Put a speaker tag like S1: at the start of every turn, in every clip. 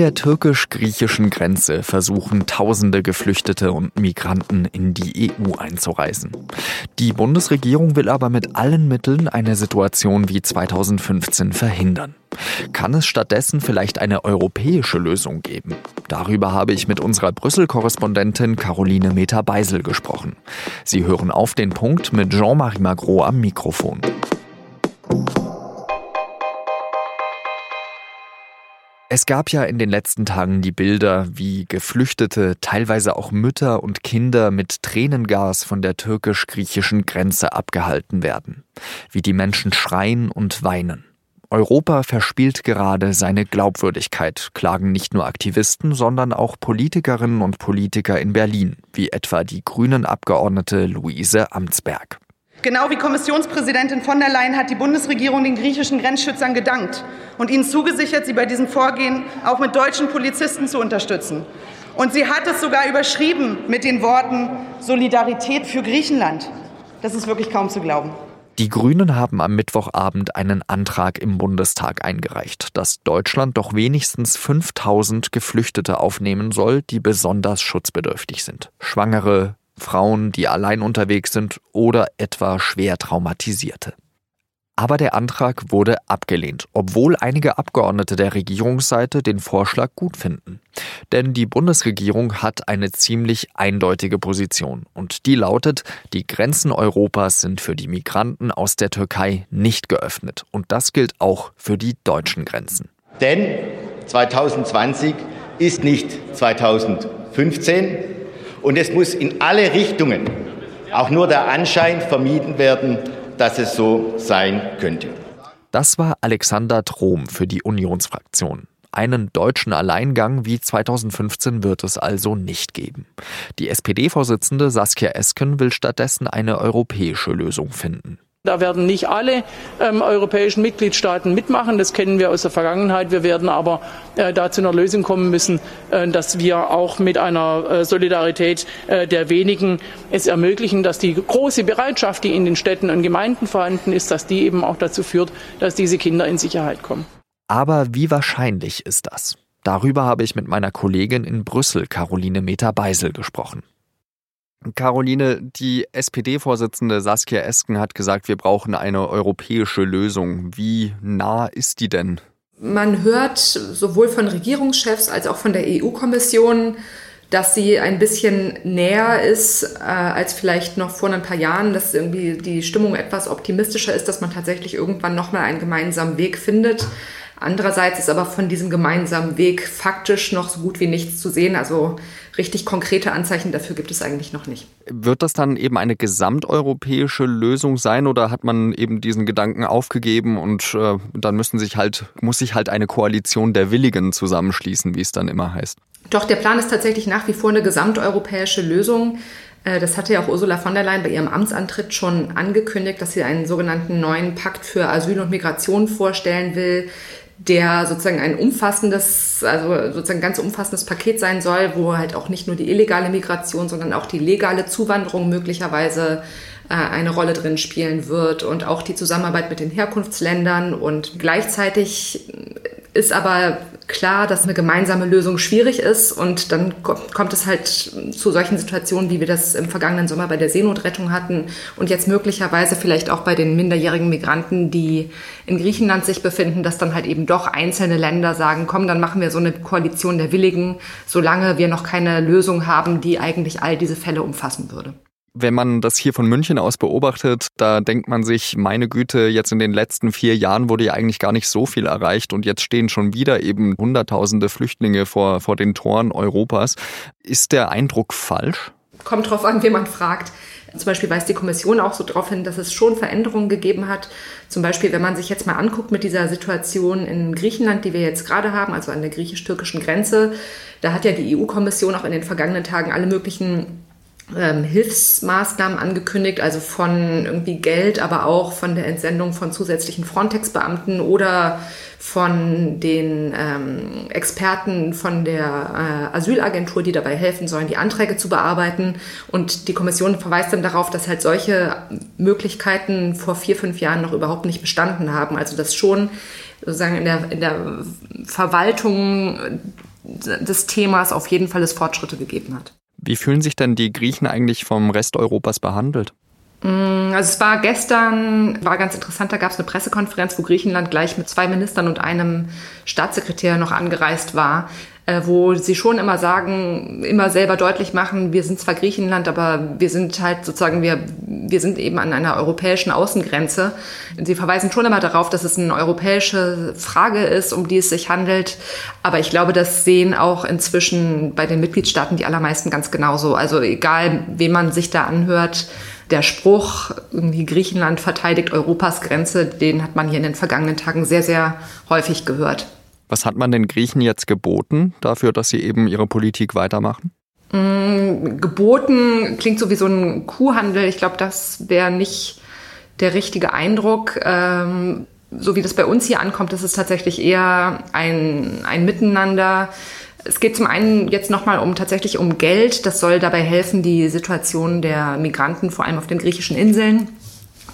S1: der türkisch-griechischen Grenze versuchen tausende Geflüchtete und Migranten in die EU einzureisen. Die Bundesregierung will aber mit allen Mitteln eine Situation wie 2015 verhindern. Kann es stattdessen vielleicht eine europäische Lösung geben? Darüber habe ich mit unserer Brüssel-Korrespondentin Caroline Meter-Beisel gesprochen. Sie hören auf den Punkt mit Jean-Marie Magro am Mikrofon. Es gab ja in den letzten Tagen die Bilder, wie Geflüchtete, teilweise auch Mütter und Kinder mit Tränengas von der türkisch-griechischen Grenze abgehalten werden. Wie die Menschen schreien und weinen. Europa verspielt gerade seine Glaubwürdigkeit, klagen nicht nur Aktivisten, sondern auch Politikerinnen und Politiker in Berlin, wie etwa die grünen Abgeordnete Luise Amtsberg.
S2: Genau wie Kommissionspräsidentin von der Leyen hat die Bundesregierung den griechischen Grenzschützern gedankt und ihnen zugesichert, sie bei diesem Vorgehen auch mit deutschen Polizisten zu unterstützen. Und sie hat es sogar überschrieben mit den Worten Solidarität für Griechenland. Das ist wirklich kaum zu glauben.
S1: Die Grünen haben am Mittwochabend einen Antrag im Bundestag eingereicht, dass Deutschland doch wenigstens 5000 Geflüchtete aufnehmen soll, die besonders schutzbedürftig sind. Schwangere, Frauen, die allein unterwegs sind oder etwa schwer traumatisierte. Aber der Antrag wurde abgelehnt, obwohl einige Abgeordnete der Regierungsseite den Vorschlag gut finden. Denn die Bundesregierung hat eine ziemlich eindeutige Position und die lautet, die Grenzen Europas sind für die Migranten aus der Türkei nicht geöffnet und das gilt auch für die deutschen Grenzen.
S3: Denn 2020 ist nicht 2015 und es muss in alle Richtungen auch nur der Anschein vermieden werden, dass es so sein könnte.
S1: Das war Alexander Trom für die Unionsfraktion. Einen deutschen Alleingang wie 2015 wird es also nicht geben. Die SPD-Vorsitzende Saskia Esken will stattdessen eine europäische Lösung finden.
S4: Da werden nicht alle ähm, europäischen Mitgliedstaaten mitmachen. Das kennen wir aus der Vergangenheit. Wir werden aber äh, da einer Lösung kommen müssen, äh, dass wir auch mit einer äh, Solidarität äh, der wenigen es ermöglichen, dass die große Bereitschaft, die in den Städten und Gemeinden vorhanden ist, dass die eben auch dazu führt, dass diese Kinder in Sicherheit kommen.
S1: Aber wie wahrscheinlich ist das? Darüber habe ich mit meiner Kollegin in Brüssel, Caroline Meter-Beisel, gesprochen. Caroline, die SPD-Vorsitzende Saskia Esken hat gesagt, wir brauchen eine europäische Lösung. Wie nah ist die denn?
S5: Man hört sowohl von Regierungschefs als auch von der EU-Kommission, dass sie ein bisschen näher ist äh, als vielleicht noch vor ein paar Jahren, dass irgendwie die Stimmung etwas optimistischer ist, dass man tatsächlich irgendwann nochmal einen gemeinsamen Weg findet. Andererseits ist aber von diesem gemeinsamen Weg faktisch noch so gut wie nichts zu sehen. Also richtig konkrete Anzeichen dafür gibt es eigentlich noch nicht.
S1: Wird das dann eben eine gesamteuropäische Lösung sein oder hat man eben diesen Gedanken aufgegeben und äh, dann müssen sich halt, muss sich halt eine Koalition der Willigen zusammenschließen, wie es dann immer heißt?
S5: Doch, der Plan ist tatsächlich nach wie vor eine gesamteuropäische Lösung. Äh, das hatte ja auch Ursula von der Leyen bei ihrem Amtsantritt schon angekündigt, dass sie einen sogenannten neuen Pakt für Asyl und Migration vorstellen will, der sozusagen ein umfassendes, also sozusagen ganz umfassendes Paket sein soll, wo halt auch nicht nur die illegale Migration, sondern auch die legale Zuwanderung möglicherweise äh, eine Rolle drin spielen wird und auch die Zusammenarbeit mit den Herkunftsländern und gleichzeitig ist aber klar, dass eine gemeinsame Lösung schwierig ist und dann kommt es halt zu solchen Situationen, wie wir das im vergangenen Sommer bei der Seenotrettung hatten und jetzt möglicherweise vielleicht auch bei den minderjährigen Migranten, die in Griechenland sich befinden, dass dann halt eben doch einzelne Länder sagen, komm, dann machen wir so eine Koalition der Willigen, solange wir noch keine Lösung haben, die eigentlich all diese Fälle umfassen würde.
S1: Wenn man das hier von München aus beobachtet, da denkt man sich, meine Güte, jetzt in den letzten vier Jahren wurde ja eigentlich gar nicht so viel erreicht und jetzt stehen schon wieder eben Hunderttausende Flüchtlinge vor, vor den Toren Europas. Ist der Eindruck falsch?
S5: Kommt drauf an, wen man fragt. Zum Beispiel weist die Kommission auch so darauf hin, dass es schon Veränderungen gegeben hat. Zum Beispiel, wenn man sich jetzt mal anguckt mit dieser Situation in Griechenland, die wir jetzt gerade haben, also an der griechisch-türkischen Grenze, da hat ja die EU-Kommission auch in den vergangenen Tagen alle möglichen ähm, Hilfsmaßnahmen angekündigt, also von irgendwie Geld, aber auch von der Entsendung von zusätzlichen Frontex-Beamten oder von den ähm, Experten von der äh, Asylagentur, die dabei helfen sollen, die Anträge zu bearbeiten. Und die Kommission verweist dann darauf, dass halt solche Möglichkeiten vor vier, fünf Jahren noch überhaupt nicht bestanden haben. Also dass schon sozusagen in der, in der Verwaltung des Themas auf jeden Fall es Fortschritte gegeben hat.
S1: Wie fühlen sich denn die Griechen eigentlich vom Rest Europas behandelt?
S5: Mm, also es war gestern, war ganz interessant, da gab es eine Pressekonferenz, wo Griechenland gleich mit zwei Ministern und einem Staatssekretär noch angereist war, wo sie schon immer sagen, immer selber deutlich machen, wir sind zwar Griechenland, aber wir sind halt sozusagen, wir, wir sind eben an einer europäischen Außengrenze. Sie verweisen schon immer darauf, dass es eine europäische Frage ist, um die es sich handelt. Aber ich glaube, das sehen auch inzwischen bei den Mitgliedstaaten die allermeisten ganz genauso. Also egal, wen man sich da anhört, der Spruch, irgendwie Griechenland verteidigt Europas Grenze, den hat man hier in den vergangenen Tagen sehr, sehr häufig gehört.
S1: Was hat man den Griechen jetzt geboten dafür, dass sie eben ihre Politik weitermachen?
S5: Mm, geboten klingt so wie so ein Kuhhandel. Ich glaube, das wäre nicht der richtige Eindruck. Ähm, so wie das bei uns hier ankommt, ist es tatsächlich eher ein, ein Miteinander es geht zum einen jetzt nochmal um tatsächlich um Geld. Das soll dabei helfen, die Situation der Migranten, vor allem auf den griechischen Inseln,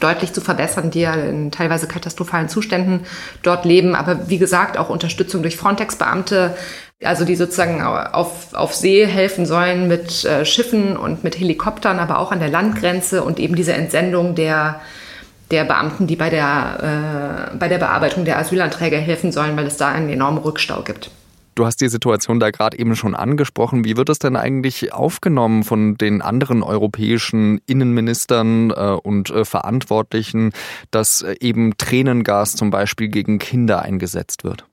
S5: deutlich zu verbessern, die ja in teilweise katastrophalen Zuständen dort leben. Aber wie gesagt, auch Unterstützung durch Frontex-Beamte, also die sozusagen auf, auf See helfen sollen mit äh, Schiffen und mit Helikoptern, aber auch an der Landgrenze und eben diese Entsendung der der Beamten, die bei der, äh, bei der Bearbeitung der Asylanträge helfen sollen, weil es da einen enormen Rückstau gibt.
S1: Du hast die Situation da gerade eben schon angesprochen. Wie wird es denn eigentlich aufgenommen von den anderen europäischen Innenministern äh, und äh, Verantwortlichen, dass äh, eben Tränengas zum Beispiel gegen Kinder eingesetzt wird?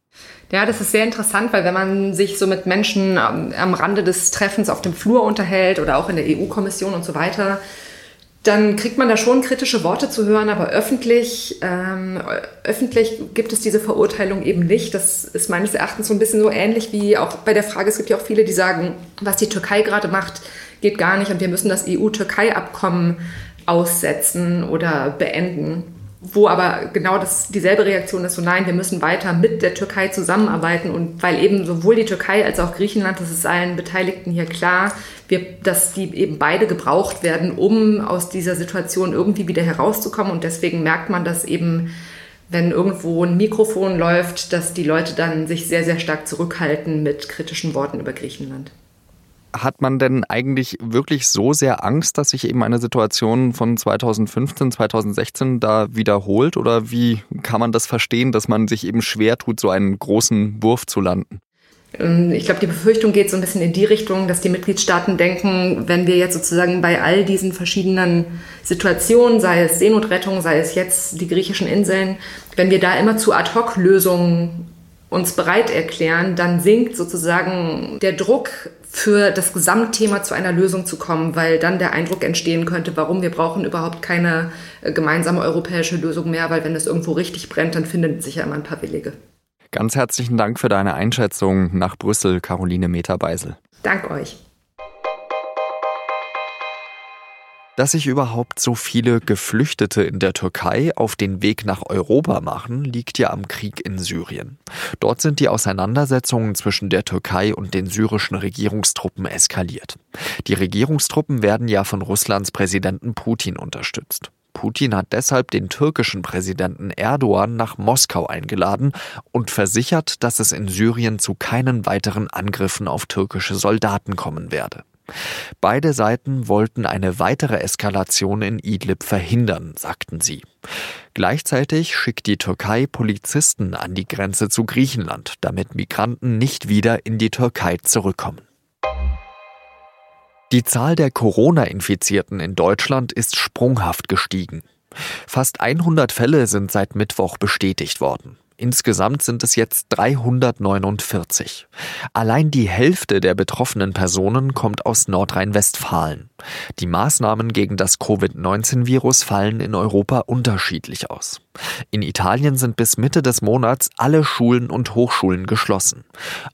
S5: Ja, das ist sehr interessant, weil wenn man sich so mit Menschen am Rande des Treffens auf dem Flur unterhält oder auch in der EU-Kommission und so weiter, dann kriegt man da schon kritische Worte zu hören, aber öffentlich, ähm, öffentlich gibt es diese Verurteilung eben nicht. Das ist meines Erachtens so ein bisschen so ähnlich wie auch bei der Frage, es gibt ja auch viele, die sagen, was die Türkei gerade macht, geht gar nicht und wir müssen das EU-Türkei-Abkommen aussetzen oder beenden wo aber genau das, dieselbe Reaktion ist, so nein, wir müssen weiter mit der Türkei zusammenarbeiten und weil eben sowohl die Türkei als auch Griechenland, das ist allen Beteiligten hier klar, wir, dass die eben beide gebraucht werden, um aus dieser Situation irgendwie wieder herauszukommen. Und deswegen merkt man, dass eben wenn irgendwo ein Mikrofon läuft, dass die Leute dann sich sehr, sehr stark zurückhalten mit kritischen Worten über Griechenland
S1: hat man denn eigentlich wirklich so sehr Angst, dass sich eben eine Situation von 2015, 2016 da wiederholt? Oder wie kann man das verstehen, dass man sich eben schwer tut, so einen großen Wurf zu landen?
S5: Ähm, ich glaube, die Befürchtung geht so ein bisschen in die Richtung, dass die Mitgliedstaaten denken, wenn wir jetzt sozusagen bei all diesen verschiedenen Situationen, sei es Seenotrettung, sei es jetzt die griechischen Inseln, wenn wir da immer zu Ad-Hoc-Lösungen uns bereit erklären, dann sinkt sozusagen der Druck für das Gesamtthema zu einer Lösung zu kommen, weil dann der Eindruck entstehen könnte, warum wir brauchen überhaupt keine äh, gemeinsame europäische Lösung mehr, weil wenn es irgendwo richtig brennt, dann finden sich ja immer ein paar Willige.
S1: Ganz herzlichen Dank für deine Einschätzung nach Brüssel, Caroline Meterbeisel.
S5: Dank euch.
S1: Dass sich überhaupt so viele Geflüchtete in der Türkei auf den Weg nach Europa machen, liegt ja am Krieg in Syrien. Dort sind die Auseinandersetzungen zwischen der Türkei und den syrischen Regierungstruppen eskaliert. Die Regierungstruppen werden ja von Russlands Präsidenten Putin unterstützt. Putin hat deshalb den türkischen Präsidenten Erdogan nach Moskau eingeladen und versichert, dass es in Syrien zu keinen weiteren Angriffen auf türkische Soldaten kommen werde. Beide Seiten wollten eine weitere Eskalation in Idlib verhindern, sagten sie. Gleichzeitig schickt die Türkei Polizisten an die Grenze zu Griechenland, damit Migranten nicht wieder in die Türkei zurückkommen. Die Zahl der Corona-Infizierten in Deutschland ist sprunghaft gestiegen. Fast 100 Fälle sind seit Mittwoch bestätigt worden. Insgesamt sind es jetzt 349. Allein die Hälfte der betroffenen Personen kommt aus Nordrhein-Westfalen. Die Maßnahmen gegen das Covid-19-Virus fallen in Europa unterschiedlich aus. In Italien sind bis Mitte des Monats alle Schulen und Hochschulen geschlossen.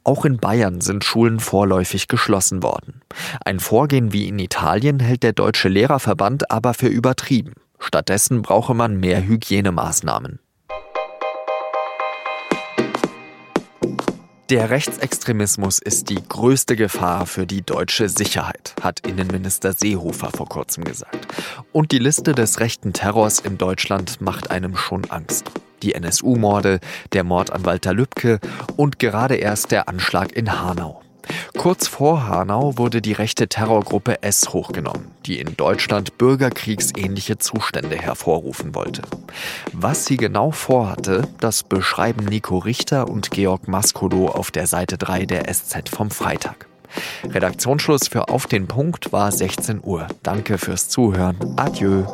S1: Auch in Bayern sind Schulen vorläufig geschlossen worden. Ein Vorgehen wie in Italien hält der Deutsche Lehrerverband aber für übertrieben. Stattdessen brauche man mehr Hygienemaßnahmen. Der Rechtsextremismus ist die größte Gefahr für die deutsche Sicherheit, hat Innenminister Seehofer vor kurzem gesagt. Und die Liste des rechten Terrors in Deutschland macht einem schon Angst. Die NSU-Morde, der Mord an Walter Lübcke und gerade erst der Anschlag in Hanau. Kurz vor Hanau wurde die rechte Terrorgruppe S hochgenommen, die in Deutschland bürgerkriegsähnliche Zustände hervorrufen wollte. Was sie genau vorhatte, das beschreiben Nico Richter und Georg Maskolo auf der Seite 3 der SZ vom Freitag. Redaktionsschluss für Auf den Punkt war 16 Uhr. Danke fürs Zuhören. Adieu.